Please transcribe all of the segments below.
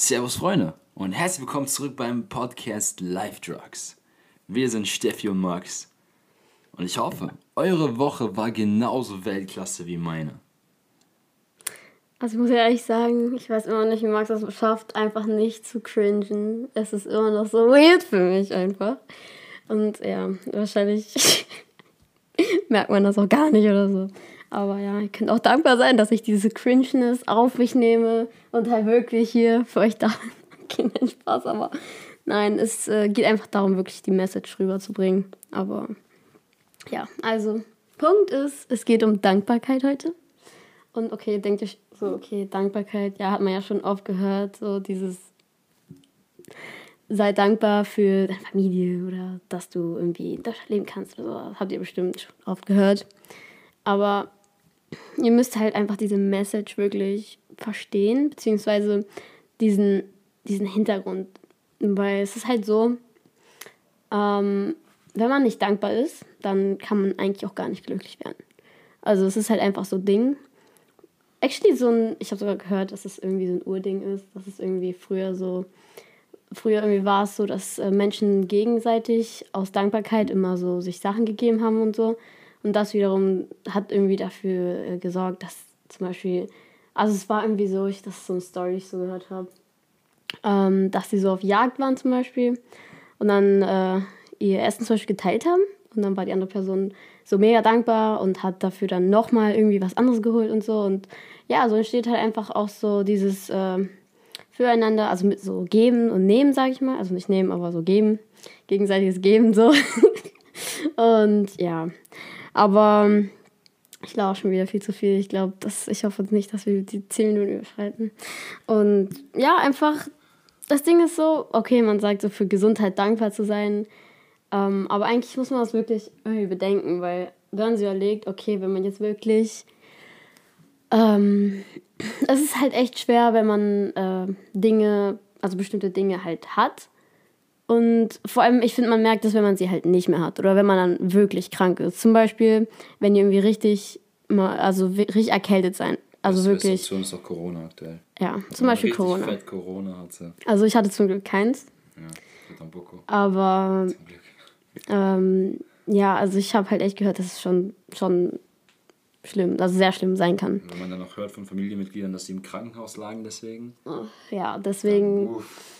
Servus Freunde und herzlich willkommen zurück beim Podcast Live Drugs. Wir sind Steffi und Max und ich hoffe, eure Woche war genauso Weltklasse wie meine. Also ich muss ehrlich sagen, ich weiß immer nicht, wie Max das schafft, einfach nicht zu cringen. Es ist immer noch so weird für mich einfach. Und ja, wahrscheinlich merkt man das auch gar nicht oder so. Aber ja, ihr könnt auch dankbar sein, dass ich diese Cringeness auf mich nehme und halt wirklich hier für euch da bin. Okay, nein, Spaß, aber nein, es äh, geht einfach darum, wirklich die Message rüberzubringen. Aber ja, also Punkt ist, es geht um Dankbarkeit heute. Und okay, denkt ihr so, okay, Dankbarkeit, ja, hat man ja schon oft gehört, so dieses sei dankbar für deine Familie oder dass du irgendwie in Deutschland leben kannst oder so. Habt ihr bestimmt schon oft gehört. Aber ihr müsst halt einfach diese Message wirklich verstehen, beziehungsweise diesen, diesen Hintergrund. Weil es ist halt so, ähm, wenn man nicht dankbar ist, dann kann man eigentlich auch gar nicht glücklich werden. Also es ist halt einfach so ein Ding. Actually so ein, ich habe sogar gehört, dass es irgendwie so ein Urding ist, dass es irgendwie früher so, früher irgendwie war es so, dass äh, Menschen gegenseitig aus Dankbarkeit immer so sich Sachen gegeben haben und so. Und das wiederum hat irgendwie dafür äh, gesorgt, dass zum Beispiel, also es war irgendwie so, ich das so eine Story ich so gehört habe, ähm, dass sie so auf Jagd waren zum Beispiel und dann äh, ihr Essen zum Beispiel geteilt haben und dann war die andere Person so mega dankbar und hat dafür dann nochmal irgendwie was anderes geholt und so und ja, so entsteht halt einfach auch so dieses äh, Füreinander, also mit so geben und nehmen, sag ich mal, also nicht nehmen, aber so geben, gegenseitiges Geben so und ja, aber ähm, ich auch schon wieder viel zu viel. Ich glaube, ich hoffe nicht, dass wir die 10 Minuten überschreiten. Und ja, einfach, das Ding ist so, okay, man sagt so für Gesundheit dankbar zu sein. Ähm, aber eigentlich muss man das wirklich irgendwie bedenken, weil wenn man sich überlegt, okay, wenn man jetzt wirklich. Ähm, es ist halt echt schwer, wenn man äh, Dinge, also bestimmte Dinge halt hat und vor allem, ich finde, man merkt es, wenn man sie halt nicht mehr hat oder wenn man dann wirklich krank ist. Zum Beispiel, wenn die irgendwie richtig, also richtig erkältet sein. Also das wirklich. Situation ist auch Corona aktuell. Ja, zum Beispiel Corona. Fett Corona hatte. Also ich hatte zum Glück keins. Ja. Aber. Zum Glück. Ähm, ja, also ich habe halt echt gehört, dass es schon, schon schlimm, also sehr schlimm sein kann. Wenn man dann auch hört von Familienmitgliedern, dass sie im Krankenhaus lagen deswegen. Ja, deswegen.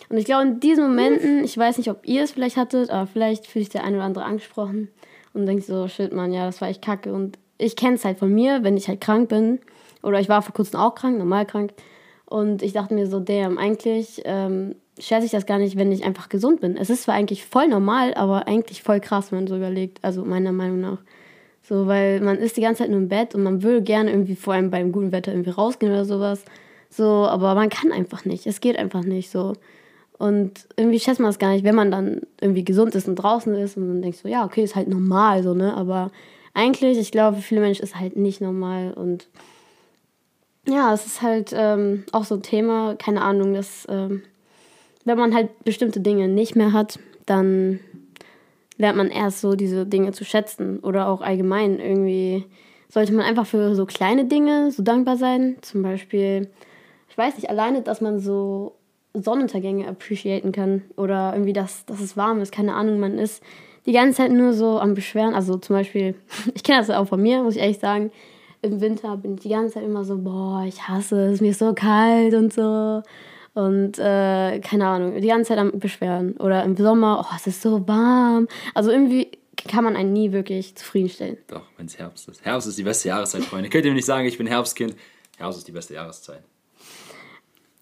und ich glaube, in diesen Momenten, ich weiß nicht, ob ihr es vielleicht hattet, aber vielleicht fühlt sich der eine oder andere angesprochen und denkt so, shit, Mann, ja, das war echt kacke. Und ich kenne es halt von mir, wenn ich halt krank bin. Oder ich war vor kurzem auch krank, normal krank. Und ich dachte mir so, damn, eigentlich ähm, schätze ich das gar nicht, wenn ich einfach gesund bin. Es ist zwar eigentlich voll normal, aber eigentlich voll krass, wenn man so überlegt. Also meiner Meinung nach. So, weil man ist die ganze Zeit nur im Bett und man würde gerne irgendwie vor allem beim guten Wetter irgendwie rausgehen oder sowas. So, aber man kann einfach nicht. Es geht einfach nicht so. Und irgendwie schätzt man es gar nicht, wenn man dann irgendwie gesund ist und draußen ist und dann denkst du, ja, okay, ist halt normal so, ne? Aber eigentlich, ich glaube, für viele Menschen ist halt nicht normal und ja, es ist halt ähm, auch so ein Thema, keine Ahnung, dass ähm, wenn man halt bestimmte Dinge nicht mehr hat, dann lernt man erst so diese Dinge zu schätzen. Oder auch allgemein irgendwie sollte man einfach für so kleine Dinge so dankbar sein. Zum Beispiel, ich weiß nicht, alleine, dass man so Sonnenuntergänge appreciaten kann. Oder irgendwie, dass, dass es warm ist. Keine Ahnung, man ist die ganze Zeit nur so am Beschweren. Also zum Beispiel, ich kenne das auch von mir, muss ich ehrlich sagen. Im Winter bin ich die ganze Zeit immer so, boah, ich hasse es, mir ist so kalt und so. Und äh, keine Ahnung, die ganze Zeit am Beschweren. Oder im Sommer, oh, es ist so warm. Also irgendwie kann man einen nie wirklich zufriedenstellen. Doch, wenn es Herbst ist. Herbst ist die beste Jahreszeit, Freunde. Könnt ihr mir nicht sagen, ich bin Herbstkind. Herbst ist die beste Jahreszeit.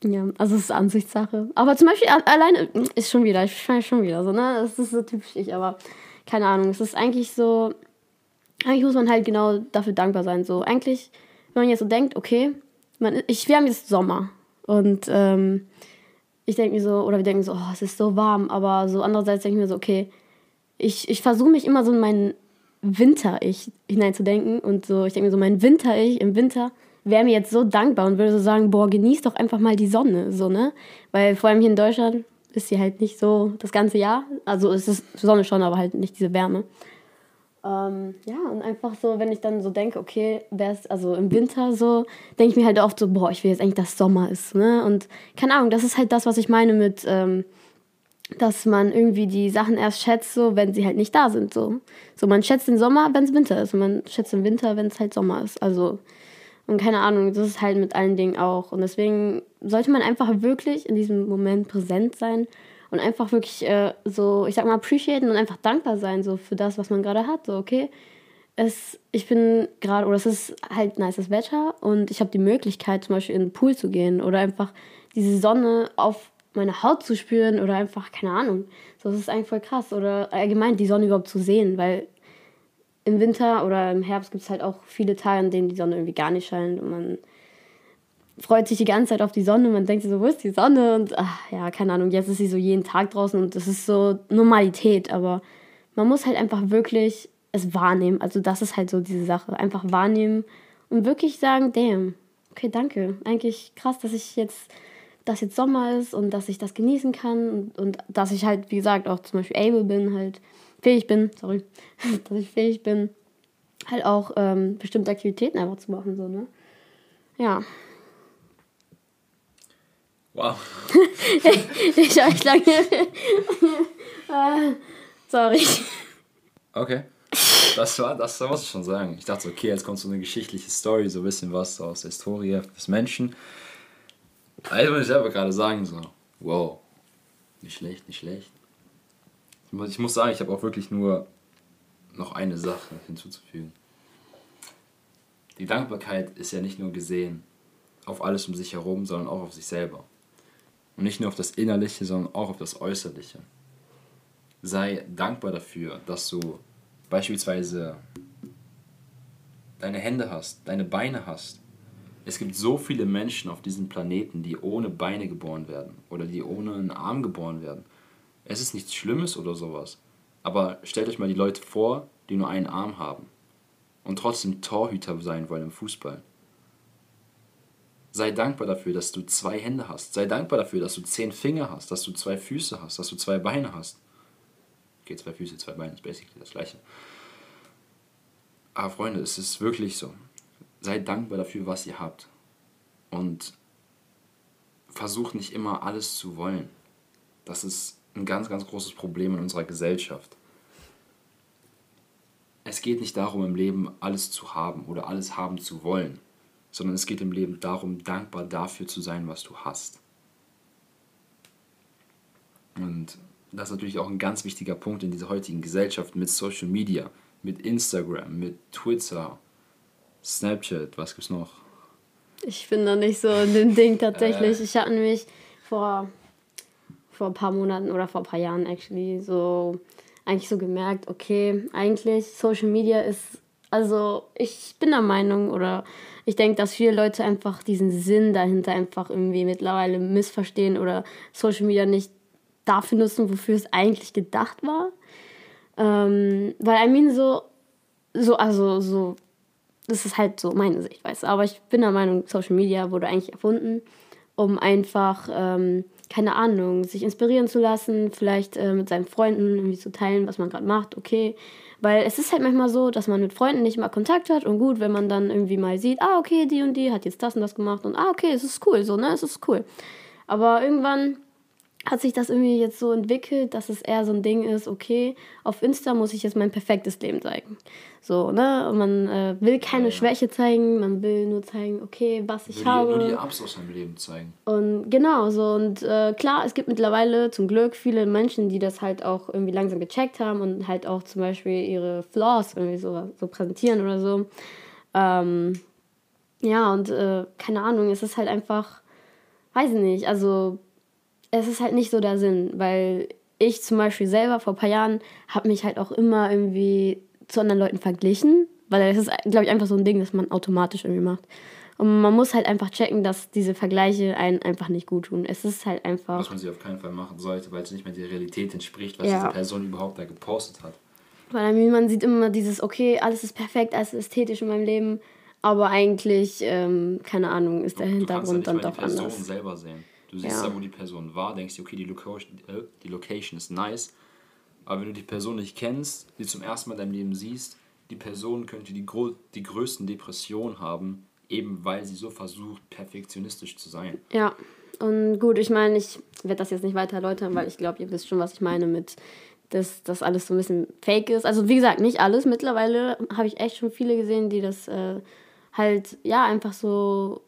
Ja, also es ist Ansichtssache. Aber zum Beispiel alleine ist schon wieder, ich schreibe schon wieder so, ne? Das ist so typisch ich, aber keine Ahnung. Es ist eigentlich so, eigentlich muss man halt genau dafür dankbar sein. So, eigentlich, wenn man jetzt so denkt, okay, man, ich, wir haben jetzt Sommer. Und ähm, ich denke mir so, oder wir denken so, oh, es ist so warm, aber so andererseits denke ich mir so, okay, ich, ich versuche mich immer so in meinen Winter-Ich hineinzudenken und so, ich denke mir so, mein Winter-Ich im Winter wäre mir jetzt so dankbar und würde so sagen, boah, genieß doch einfach mal die Sonne, so, ne? Weil vor allem hier in Deutschland ist sie halt nicht so das ganze Jahr, also es ist Sonne schon, aber halt nicht diese Wärme. Ähm, ja, und einfach so, wenn ich dann so denke, okay, wäre es, also im Winter so, denke ich mir halt oft so, boah, ich will jetzt eigentlich, dass Sommer ist, ne? Und keine Ahnung, das ist halt das, was ich meine mit, ähm, dass man irgendwie die Sachen erst schätzt, so, wenn sie halt nicht da sind, so. So, man schätzt den Sommer, wenn es Winter ist und man schätzt den Winter, wenn es halt Sommer ist, also... Und keine Ahnung, das ist halt mit allen Dingen auch. Und deswegen sollte man einfach wirklich in diesem Moment präsent sein und einfach wirklich äh, so, ich sag mal, appreciaten und einfach dankbar sein so für das, was man gerade hat. So, okay, es, ich bin gerade, oder es ist halt nices Wetter und ich habe die Möglichkeit, zum Beispiel in den Pool zu gehen oder einfach diese Sonne auf meine Haut zu spüren oder einfach, keine Ahnung. So, das ist eigentlich voll krass. Oder allgemein die Sonne überhaupt zu sehen, weil im Winter oder im Herbst gibt es halt auch viele Tage, an denen die Sonne irgendwie gar nicht scheint und man freut sich die ganze Zeit auf die Sonne und man denkt so, wo ist die Sonne? Und ach, ja, keine Ahnung, jetzt ist sie so jeden Tag draußen und das ist so Normalität, aber man muss halt einfach wirklich es wahrnehmen. Also das ist halt so diese Sache. Einfach wahrnehmen und wirklich sagen, damn, okay, danke. Eigentlich krass, dass ich jetzt, dass jetzt Sommer ist und dass ich das genießen kann und, und dass ich halt, wie gesagt, auch zum Beispiel able bin, halt fähig bin, sorry, dass ich fähig bin, halt auch ähm, bestimmte Aktivitäten einfach zu machen, so, ne? Ja. Wow. ich habe lange. uh, sorry. Okay. Das war, das muss ich schon sagen. Ich dachte, okay, jetzt kommt so eine geschichtliche Story, so ein bisschen was aus der Historie des Menschen. Also muss ich selber gerade sagen, so, wow, nicht schlecht, nicht schlecht. Ich muss sagen, ich habe auch wirklich nur noch eine Sache hinzuzufügen. Die Dankbarkeit ist ja nicht nur gesehen auf alles um sich herum, sondern auch auf sich selber. Und nicht nur auf das Innerliche, sondern auch auf das Äußerliche. Sei dankbar dafür, dass du beispielsweise deine Hände hast, deine Beine hast. Es gibt so viele Menschen auf diesem Planeten, die ohne Beine geboren werden oder die ohne einen Arm geboren werden. Es ist nichts Schlimmes oder sowas. Aber stellt euch mal die Leute vor, die nur einen Arm haben und trotzdem Torhüter sein wollen im Fußball. Sei dankbar dafür, dass du zwei Hände hast. Sei dankbar dafür, dass du zehn Finger hast, dass du zwei Füße hast, dass du zwei Beine hast. Okay, zwei Füße, zwei Beine ist basically das gleiche. Aber Freunde, es ist wirklich so. Seid dankbar dafür, was ihr habt. Und versucht nicht immer alles zu wollen. Das ist ein ganz, ganz großes Problem in unserer Gesellschaft. Es geht nicht darum, im Leben alles zu haben oder alles haben zu wollen sondern es geht im Leben darum, dankbar dafür zu sein, was du hast. Und das ist natürlich auch ein ganz wichtiger Punkt in dieser heutigen Gesellschaft mit Social Media, mit Instagram, mit Twitter, Snapchat, was gibt's noch? Ich bin da nicht so in dem Ding tatsächlich. Äh. Ich hatte nämlich vor, vor ein paar Monaten oder vor ein paar Jahren actually so eigentlich so gemerkt, okay, eigentlich Social Media ist, also ich bin der Meinung oder ich denke, dass viele Leute einfach diesen Sinn dahinter einfach irgendwie mittlerweile missverstehen oder Social Media nicht dafür nutzen, wofür es eigentlich gedacht war. Ähm, weil, I mean, so, so, also, so, das ist halt so meine Sichtweise. Aber ich bin der Meinung, Social Media wurde eigentlich erfunden, um einfach, ähm, keine Ahnung, sich inspirieren zu lassen, vielleicht äh, mit seinen Freunden irgendwie zu teilen, was man gerade macht, okay. Weil es ist halt manchmal so, dass man mit Freunden nicht mal Kontakt hat und gut, wenn man dann irgendwie mal sieht, ah, okay, die und die hat jetzt das und das gemacht und ah, okay, es ist cool, so, ne, es ist cool. Aber irgendwann hat sich das irgendwie jetzt so entwickelt, dass es eher so ein Ding ist, okay, auf Insta muss ich jetzt mein perfektes Leben zeigen. So, ne? Und man äh, will keine ja, ja. Schwäche zeigen, man will nur zeigen, okay, was ich will habe. Nur die Ups aus seinem Leben zeigen. Und genau, so. Und äh, klar, es gibt mittlerweile zum Glück viele Menschen, die das halt auch irgendwie langsam gecheckt haben und halt auch zum Beispiel ihre Flaws irgendwie so, so präsentieren oder so. Ähm, ja, und äh, keine Ahnung, es ist halt einfach, weiß ich nicht, also es ist halt nicht so der Sinn, weil ich zum Beispiel selber vor ein paar Jahren habe mich halt auch immer irgendwie zu anderen Leuten verglichen, weil das ist, glaube ich, einfach so ein Ding, das man automatisch irgendwie macht. Und man muss halt einfach checken, dass diese Vergleiche einen einfach nicht gut tun. Es ist halt einfach. Was man sie auf keinen Fall machen sollte, weil es nicht mehr der Realität entspricht, was ja. diese Person überhaupt da gepostet hat. Weil man sieht immer dieses, okay, alles ist perfekt, alles ist ästhetisch in meinem Leben, aber eigentlich, ähm, keine Ahnung, ist der Hintergrund dann doch anders. Du kannst die Person selber sehen. Du siehst ja. da, wo die Person war, denkst dir, okay, die Location, äh, die Location ist nice. Aber wenn du die Person nicht kennst, die zum ersten Mal in deinem Leben siehst, die Person könnte die, gro die größten Depressionen haben, eben weil sie so versucht, perfektionistisch zu sein. Ja, und gut, ich meine, ich werde das jetzt nicht weiter erläutern, weil ich glaube, ihr wisst schon, was ich meine mit, dass das alles so ein bisschen fake ist. Also wie gesagt, nicht alles. Mittlerweile habe ich echt schon viele gesehen, die das äh, halt, ja, einfach so,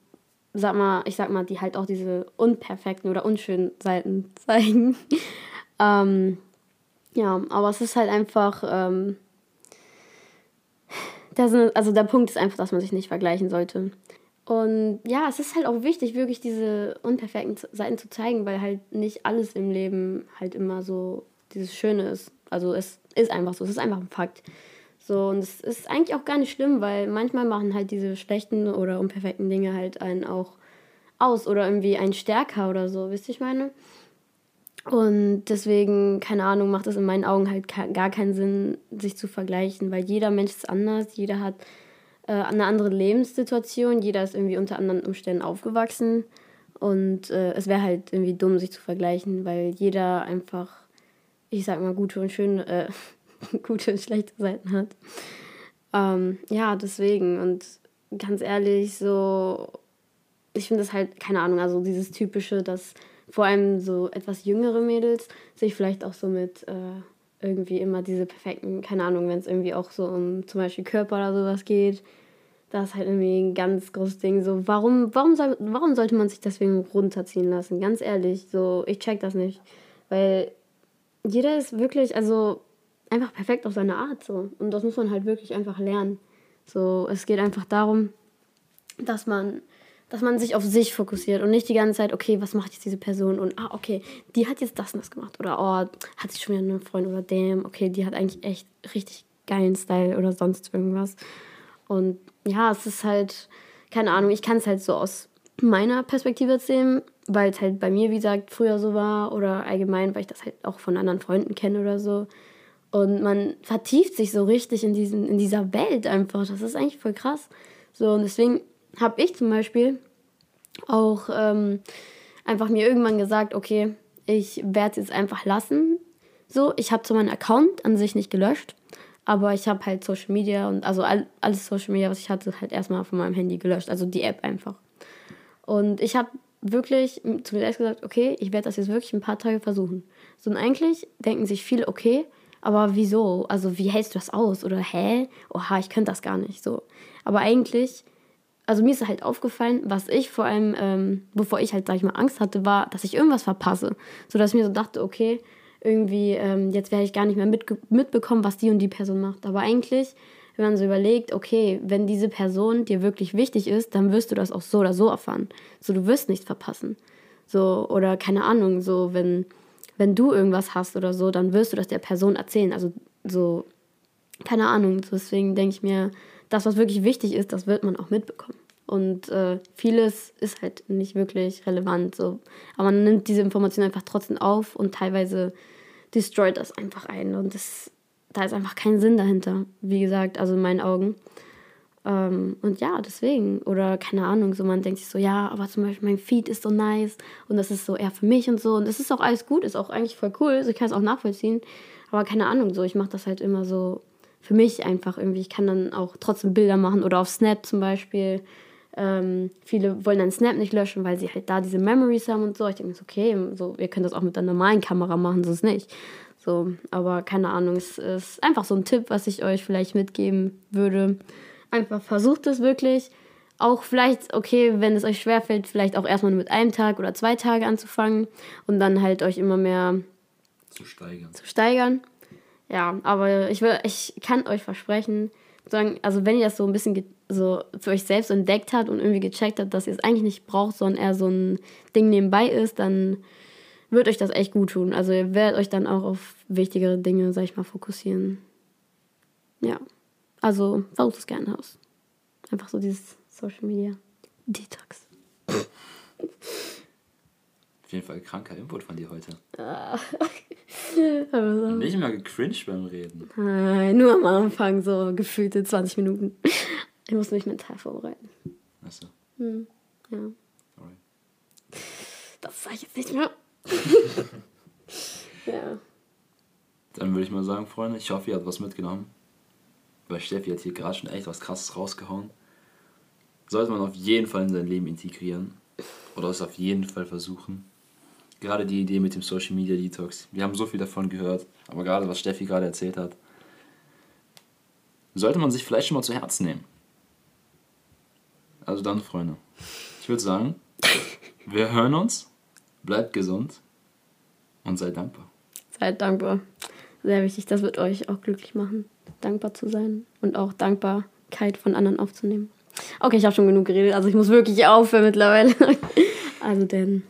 sag mal, ich sag mal, die halt auch diese unperfekten oder unschönen Seiten zeigen. ähm, ja, aber es ist halt einfach, ähm, Sinn, also der Punkt ist einfach, dass man sich nicht vergleichen sollte. Und ja, es ist halt auch wichtig, wirklich diese unperfekten Seiten zu zeigen, weil halt nicht alles im Leben halt immer so dieses Schöne ist. Also es ist einfach so, es ist einfach ein Fakt. So, und es ist eigentlich auch gar nicht schlimm, weil manchmal machen halt diese schlechten oder unperfekten Dinge halt einen auch aus oder irgendwie einen stärker oder so, wisst ihr, ich meine? Und deswegen, keine Ahnung, macht es in meinen Augen halt gar keinen Sinn, sich zu vergleichen, weil jeder Mensch ist anders, jeder hat äh, eine andere Lebenssituation, jeder ist irgendwie unter anderen Umständen aufgewachsen. Und äh, es wäre halt irgendwie dumm, sich zu vergleichen, weil jeder einfach, ich sag mal, gute und schöne, äh, gute und schlechte Seiten hat. Ähm, ja, deswegen. Und ganz ehrlich, so, ich finde es halt, keine Ahnung, also dieses typische, dass vor allem so etwas jüngere Mädels sich vielleicht auch so mit äh, irgendwie immer diese perfekten, keine Ahnung, wenn es irgendwie auch so um zum Beispiel Körper oder sowas geht, das ist halt irgendwie ein ganz großes Ding. So, warum, warum, soll, warum sollte man sich deswegen runterziehen lassen? Ganz ehrlich, so, ich check das nicht. Weil jeder ist wirklich, also einfach perfekt auf seine Art so. Und das muss man halt wirklich einfach lernen. So, es geht einfach darum, dass man dass man sich auf sich fokussiert und nicht die ganze Zeit, okay, was macht jetzt diese Person und ah, okay, die hat jetzt das und das gemacht oder oh, hat sie schon wieder einen Freund oder damn, okay, die hat eigentlich echt richtig geilen Style oder sonst irgendwas. Und ja, es ist halt, keine Ahnung, ich kann es halt so aus meiner Perspektive erzählen, weil es halt bei mir, wie gesagt, früher so war oder allgemein, weil ich das halt auch von anderen Freunden kenne oder so. Und man vertieft sich so richtig in, diesen, in dieser Welt einfach. Das ist eigentlich voll krass. So, und deswegen habe ich zum Beispiel auch ähm, einfach mir irgendwann gesagt, okay, ich werde es jetzt einfach lassen. So, ich habe zwar meinen Account an sich nicht gelöscht, aber ich habe halt Social Media und also all, alles Social Media, was ich hatte, halt erstmal von meinem Handy gelöscht, also die App einfach. Und ich habe wirklich zu mir selbst gesagt, okay, ich werde das jetzt wirklich ein paar Tage versuchen. So und eigentlich denken sich viele, okay, aber wieso? Also wie hältst du das aus? Oder hä? Oha, ich könnte das gar nicht. So. Aber eigentlich also mir ist halt aufgefallen, was ich vor allem, ähm, wovor ich halt, sag ich mal, Angst hatte, war, dass ich irgendwas verpasse. So dass ich mir so dachte, okay, irgendwie, ähm, jetzt werde ich gar nicht mehr mit, mitbekommen, was die und die Person macht. Aber eigentlich, wenn man so überlegt, okay, wenn diese Person dir wirklich wichtig ist, dann wirst du das auch so oder so erfahren. So, du wirst nichts verpassen. So, oder keine Ahnung, so, wenn, wenn du irgendwas hast oder so, dann wirst du das der Person erzählen. Also, so, keine Ahnung. Deswegen denke ich mir, das, was wirklich wichtig ist, das wird man auch mitbekommen. Und äh, vieles ist halt nicht wirklich relevant. So. Aber man nimmt diese Information einfach trotzdem auf und teilweise destroyt das einfach ein. Und das, da ist einfach kein Sinn dahinter. Wie gesagt, also in meinen Augen. Ähm, und ja, deswegen. Oder keine Ahnung, so man denkt sich so, ja, aber zum Beispiel mein Feed ist so nice und das ist so eher für mich und so. Und das ist auch alles gut, ist auch eigentlich voll cool. Also ich kann es auch nachvollziehen. Aber keine Ahnung, so ich mache das halt immer so für mich einfach irgendwie. Ich kann dann auch trotzdem Bilder machen oder auf Snap zum Beispiel. Ähm, viele wollen dann Snap nicht löschen, weil sie halt da diese Memories haben und so. Ich denke mir, okay, so, ihr könnt das auch mit einer normalen Kamera machen, so ist nicht. So, aber keine Ahnung, es ist einfach so ein Tipp, was ich euch vielleicht mitgeben würde. Einfach versucht es wirklich. Auch vielleicht, okay, wenn es euch schwerfällt, vielleicht auch erstmal mit einem Tag oder zwei Tage anzufangen und dann halt euch immer mehr zu steigern. Zu steigern. Ja, aber ich, will, ich kann euch versprechen, sagen, also wenn ihr das so ein bisschen so für euch selbst entdeckt habt und irgendwie gecheckt habt, dass ihr es eigentlich nicht braucht, sondern eher so ein Ding nebenbei ist, dann wird euch das echt gut tun. Also ihr werdet euch dann auch auf wichtigere Dinge, sag ich mal, fokussieren. Ja. Also versucht es gerne aus. Einfach so dieses Social Media Detox. Auf jeden Fall kranker Input von dir heute. Ah, also. Nicht mal gecringed beim Reden. Nein, nur am Anfang so gefühlte 20 Minuten. Ich muss mich mental vorbereiten. Achso. Hm, ja. Sorry. Das sage ich jetzt nicht mehr. ja. Dann würde ich mal sagen, Freunde, ich hoffe, ihr habt was mitgenommen. Weil Steffi hat hier gerade schon echt was krasses rausgehauen. Sollte man auf jeden Fall in sein Leben integrieren. Oder es auf jeden Fall versuchen. Gerade die Idee mit dem Social Media Detox. Wir haben so viel davon gehört. Aber gerade was Steffi gerade erzählt hat, sollte man sich vielleicht schon mal zu Herzen nehmen. Also dann, Freunde. Ich würde sagen, wir hören uns. Bleibt gesund. Und seid dankbar. Seid dankbar. Sehr wichtig. Das wird euch auch glücklich machen, dankbar zu sein und auch Dankbarkeit von anderen aufzunehmen. Okay, ich habe schon genug geredet, also ich muss wirklich aufhören mittlerweile. Also denn,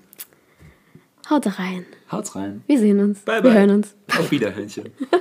haut rein. Haut rein. Wir sehen uns. Bye, Wir bye. hören uns. Auf Wiederhörnchen.